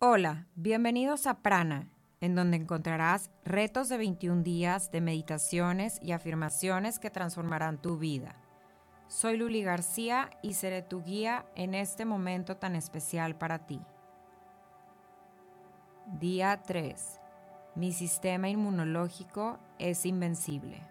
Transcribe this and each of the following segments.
Hola, bienvenidos a Prana, en donde encontrarás retos de 21 días de meditaciones y afirmaciones que transformarán tu vida. Soy Luli García y seré tu guía en este momento tan especial para ti. Día 3. Mi sistema inmunológico es invencible.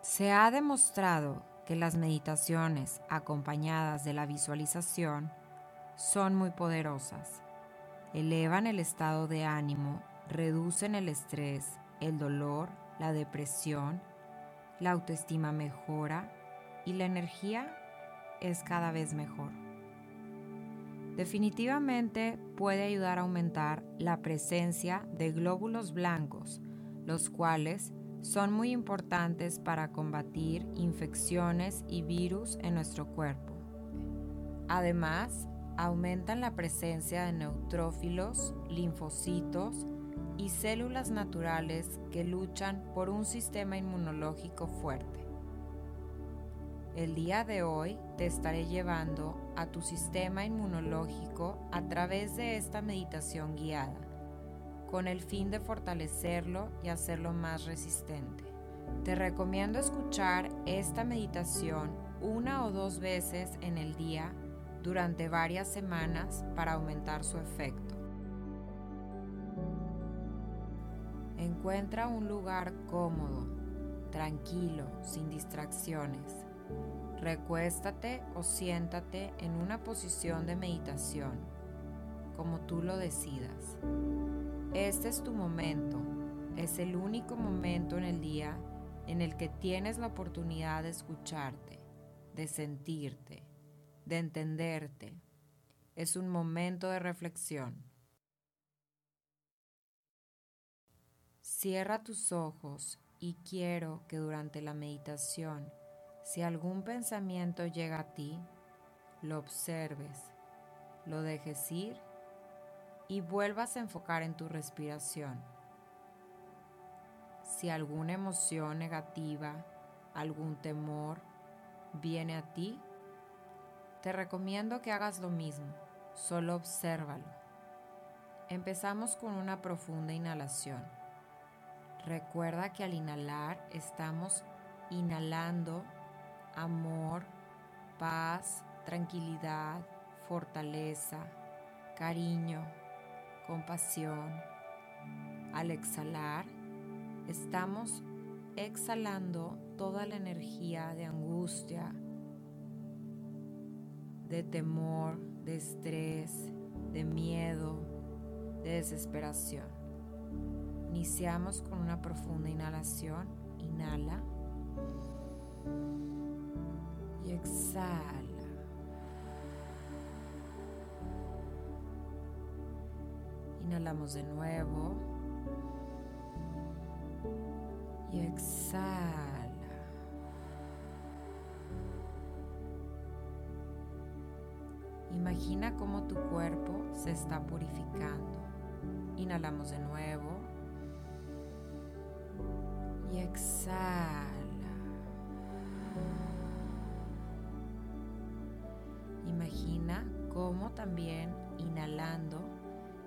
Se ha demostrado que las meditaciones acompañadas de la visualización son muy poderosas. Elevan el estado de ánimo, reducen el estrés, el dolor, la depresión, la autoestima mejora y la energía es cada vez mejor. Definitivamente puede ayudar a aumentar la presencia de glóbulos blancos, los cuales son muy importantes para combatir infecciones y virus en nuestro cuerpo. Además, aumentan la presencia de neutrófilos, linfocitos y células naturales que luchan por un sistema inmunológico fuerte. El día de hoy te estaré llevando a tu sistema inmunológico a través de esta meditación guiada, con el fin de fortalecerlo y hacerlo más resistente. Te recomiendo escuchar esta meditación una o dos veces en el día durante varias semanas para aumentar su efecto. Encuentra un lugar cómodo, tranquilo, sin distracciones Recuéstate o siéntate en una posición de meditación, como tú lo decidas. Este es tu momento, es el único momento en el día en el que tienes la oportunidad de escucharte, de sentirte, de entenderte. Es un momento de reflexión. Cierra tus ojos y quiero que durante la meditación si algún pensamiento llega a ti, lo observes, lo dejes ir y vuelvas a enfocar en tu respiración. Si alguna emoción negativa, algún temor viene a ti, te recomiendo que hagas lo mismo, solo obsérvalo. Empezamos con una profunda inhalación. Recuerda que al inhalar estamos inhalando amor, paz, tranquilidad, fortaleza, cariño, compasión. Al exhalar, estamos exhalando toda la energía de angustia, de temor, de estrés, de miedo, de desesperación. Iniciamos con una profunda inhalación. Inhala exhala. Inhalamos de nuevo y exhala. Imagina cómo tu cuerpo se está purificando. Inhalamos de nuevo y exhala. Imagina cómo también inhalando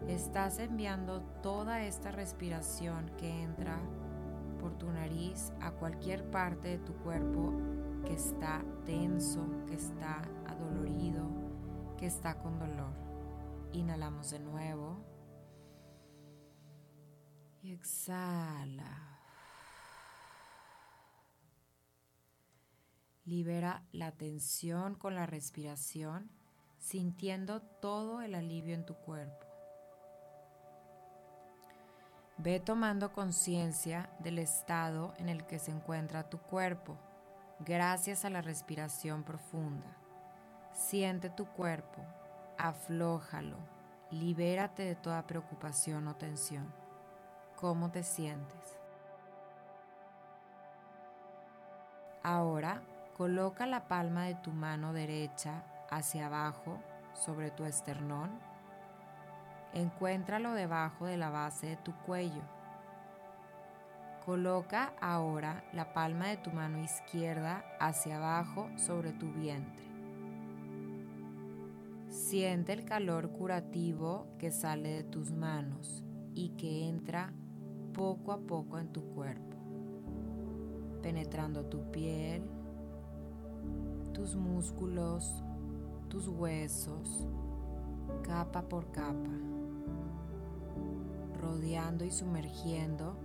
estás enviando toda esta respiración que entra por tu nariz a cualquier parte de tu cuerpo que está tenso, que está adolorido, que está con dolor. Inhalamos de nuevo y exhala. Libera la tensión con la respiración, sintiendo todo el alivio en tu cuerpo. Ve tomando conciencia del estado en el que se encuentra tu cuerpo gracias a la respiración profunda. Siente tu cuerpo, aflójalo, libérate de toda preocupación o tensión. ¿Cómo te sientes? Ahora Coloca la palma de tu mano derecha hacia abajo sobre tu esternón. Encuéntralo debajo de la base de tu cuello. Coloca ahora la palma de tu mano izquierda hacia abajo sobre tu vientre. Siente el calor curativo que sale de tus manos y que entra poco a poco en tu cuerpo, penetrando tu piel, tus músculos, tus huesos, capa por capa, rodeando y sumergiendo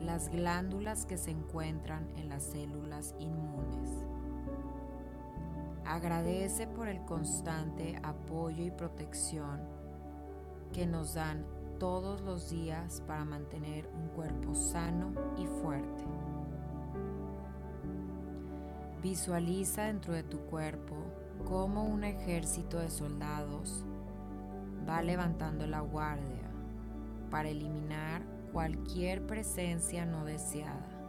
las glándulas que se encuentran en las células inmunes. Agradece por el constante apoyo y protección que nos dan todos los días para mantener un cuerpo sano y fuerte. Visualiza dentro de tu cuerpo cómo un ejército de soldados va levantando la guardia para eliminar cualquier presencia no deseada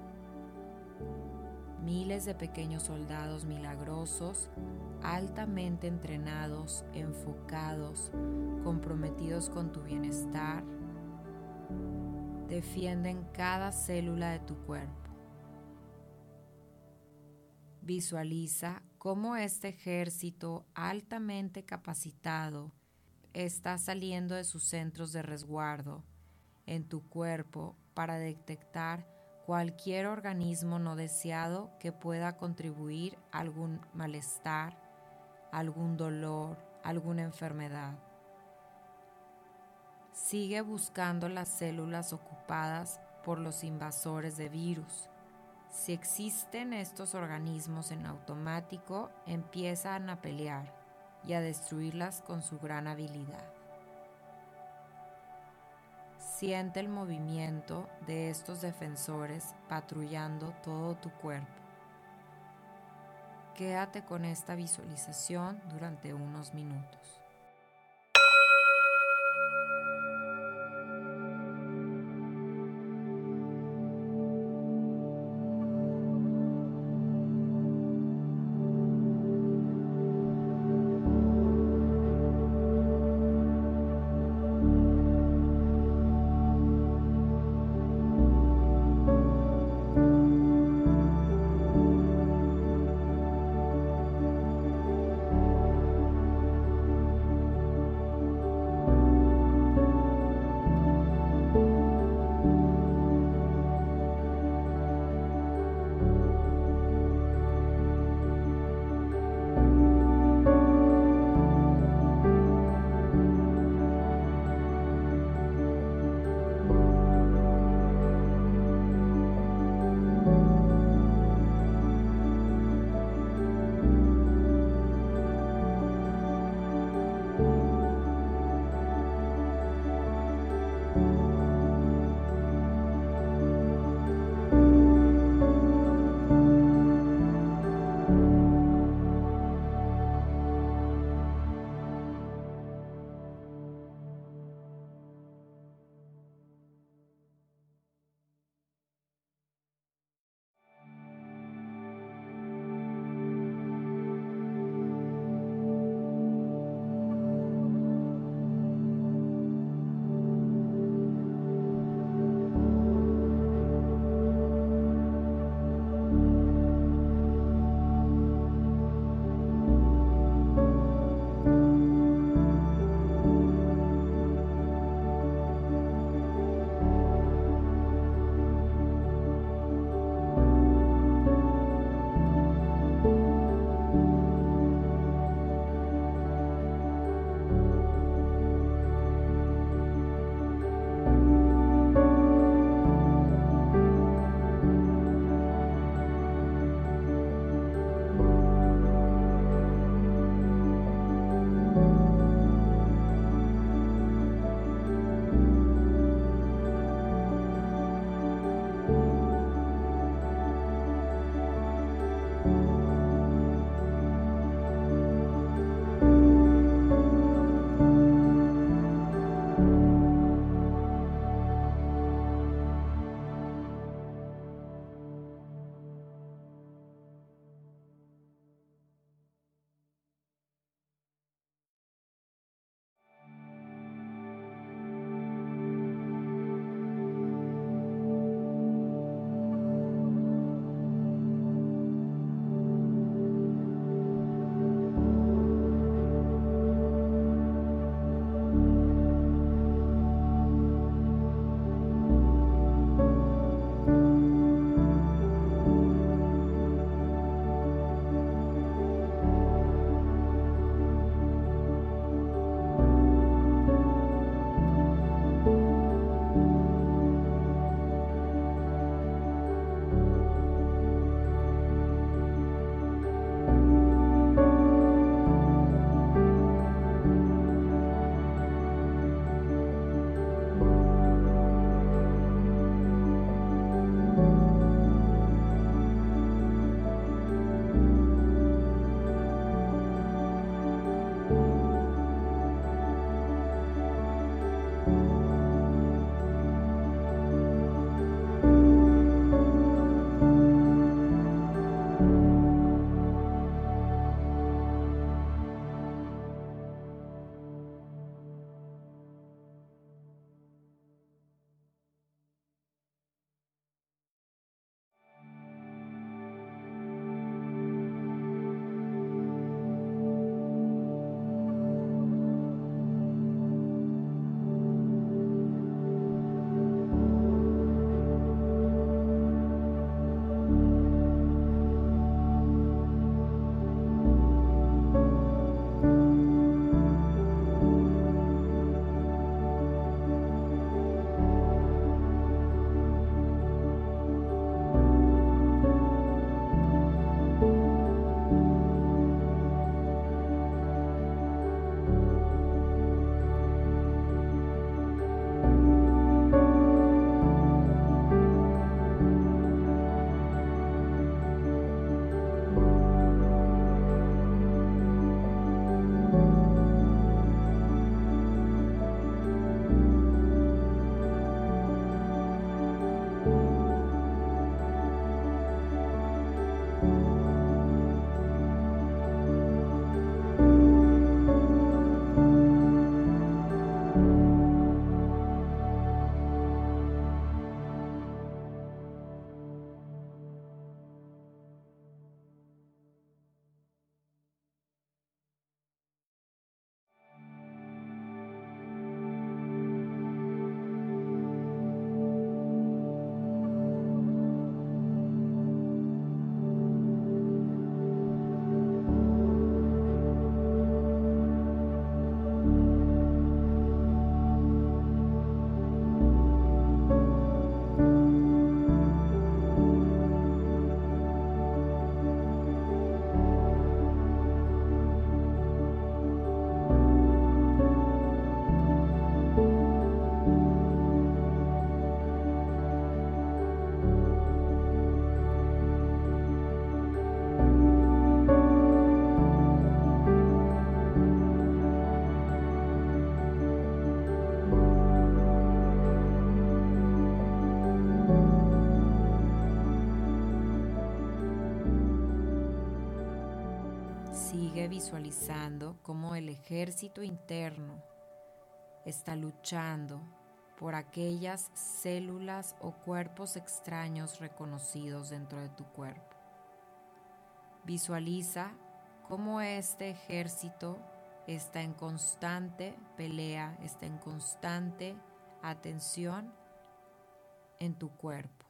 miles de pequeños soldados milagrosos, altamente entrenados, enfocados, comprometidos con tu bienestar, defienden cada célula de tu cuerpo. Visualiza cómo este ejército altamente capacitado está saliendo de sus centros de resguardo en tu cuerpo para detectar cualquier organismo no deseado que pueda contribuir a algún malestar, algún dolor, alguna enfermedad. Sigue buscando las células ocupadas por los invasores de virus. Si existen estos organismos en automático, empiezan a pelear y a destruirlas con su gran habilidad. Siente el movimiento de estos defensores patrullando todo tu cuerpo. Quédate con esta visualización durante unos minutos. Visualizando cómo el ejército interno está luchando por aquellas células o cuerpos extraños reconocidos dentro de tu cuerpo. Visualiza cómo este ejército está en constante pelea, está en constante atención en tu cuerpo.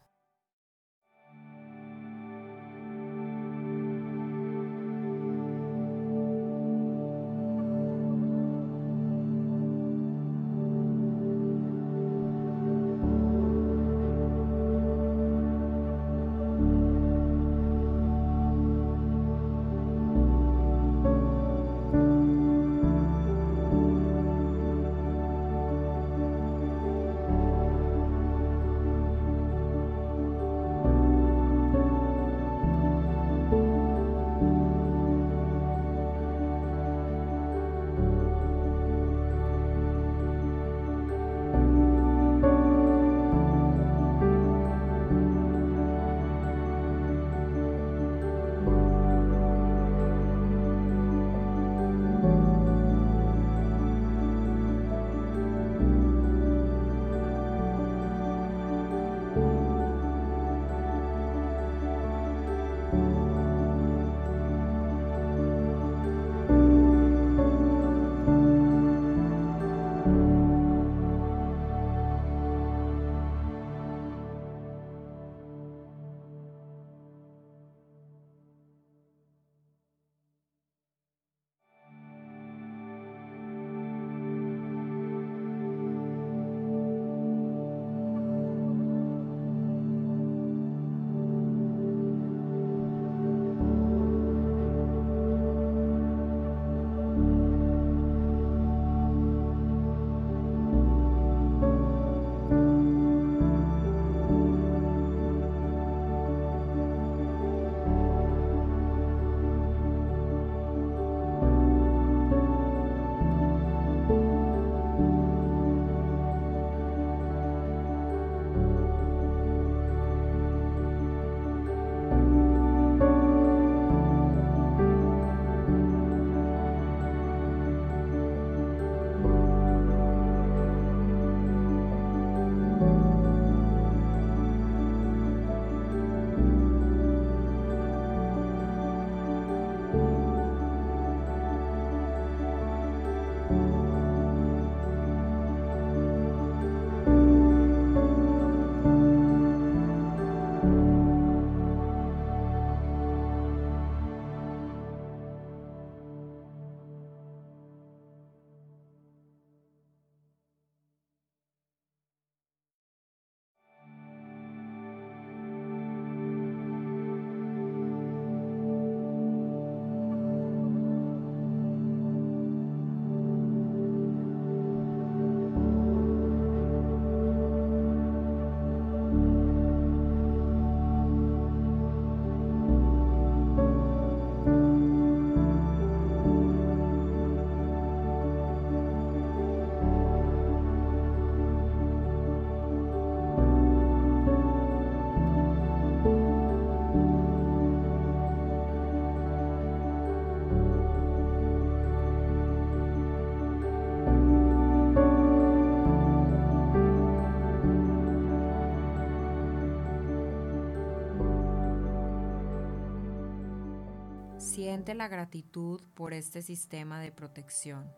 Siente la gratitud por este sistema de protección,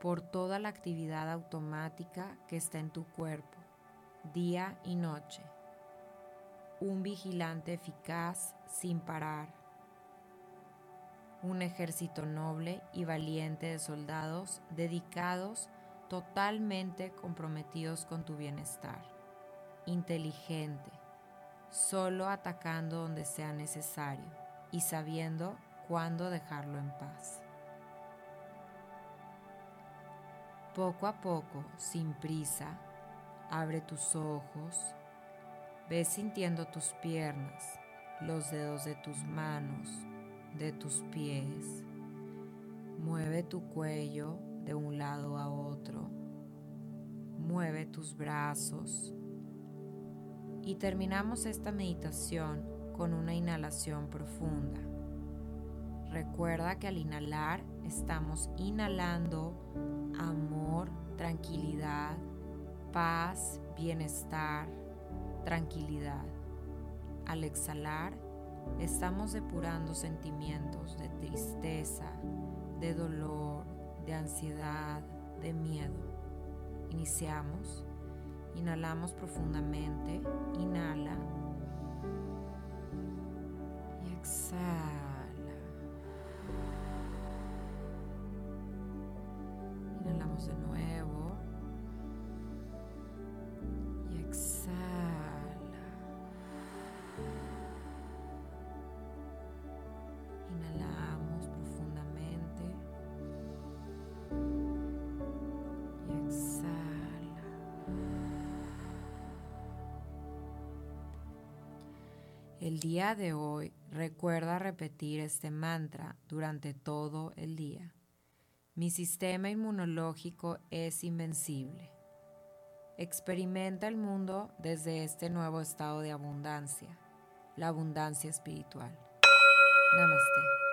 por toda la actividad automática que está en tu cuerpo, día y noche. Un vigilante eficaz sin parar. Un ejército noble y valiente de soldados dedicados totalmente comprometidos con tu bienestar. Inteligente, solo atacando donde sea necesario y sabiendo cuándo dejarlo en paz. Poco a poco, sin prisa, abre tus ojos, ve sintiendo tus piernas, los dedos de tus manos, de tus pies. Mueve tu cuello de un lado a otro. Mueve tus brazos. Y terminamos esta meditación con una inhalación profunda Recuerda que al inhalar estamos inhalando amor, tranquilidad, paz, bienestar, tranquilidad. Al exhalar estamos depurando sentimientos de tristeza, de dolor, de ansiedad, de miedo. Iniciamos. Inhalamos profundamente. Inhala. Exhala. Inhalamos de nuevo. Y exhala. Inhalamos profundamente. Y exhala. El día de hoy recuerda repetir este mantra durante todo el día. Mi sistema inmunológico es invencible. Experimenta el mundo desde este nuevo estado de abundancia, la abundancia espiritual. Namaste.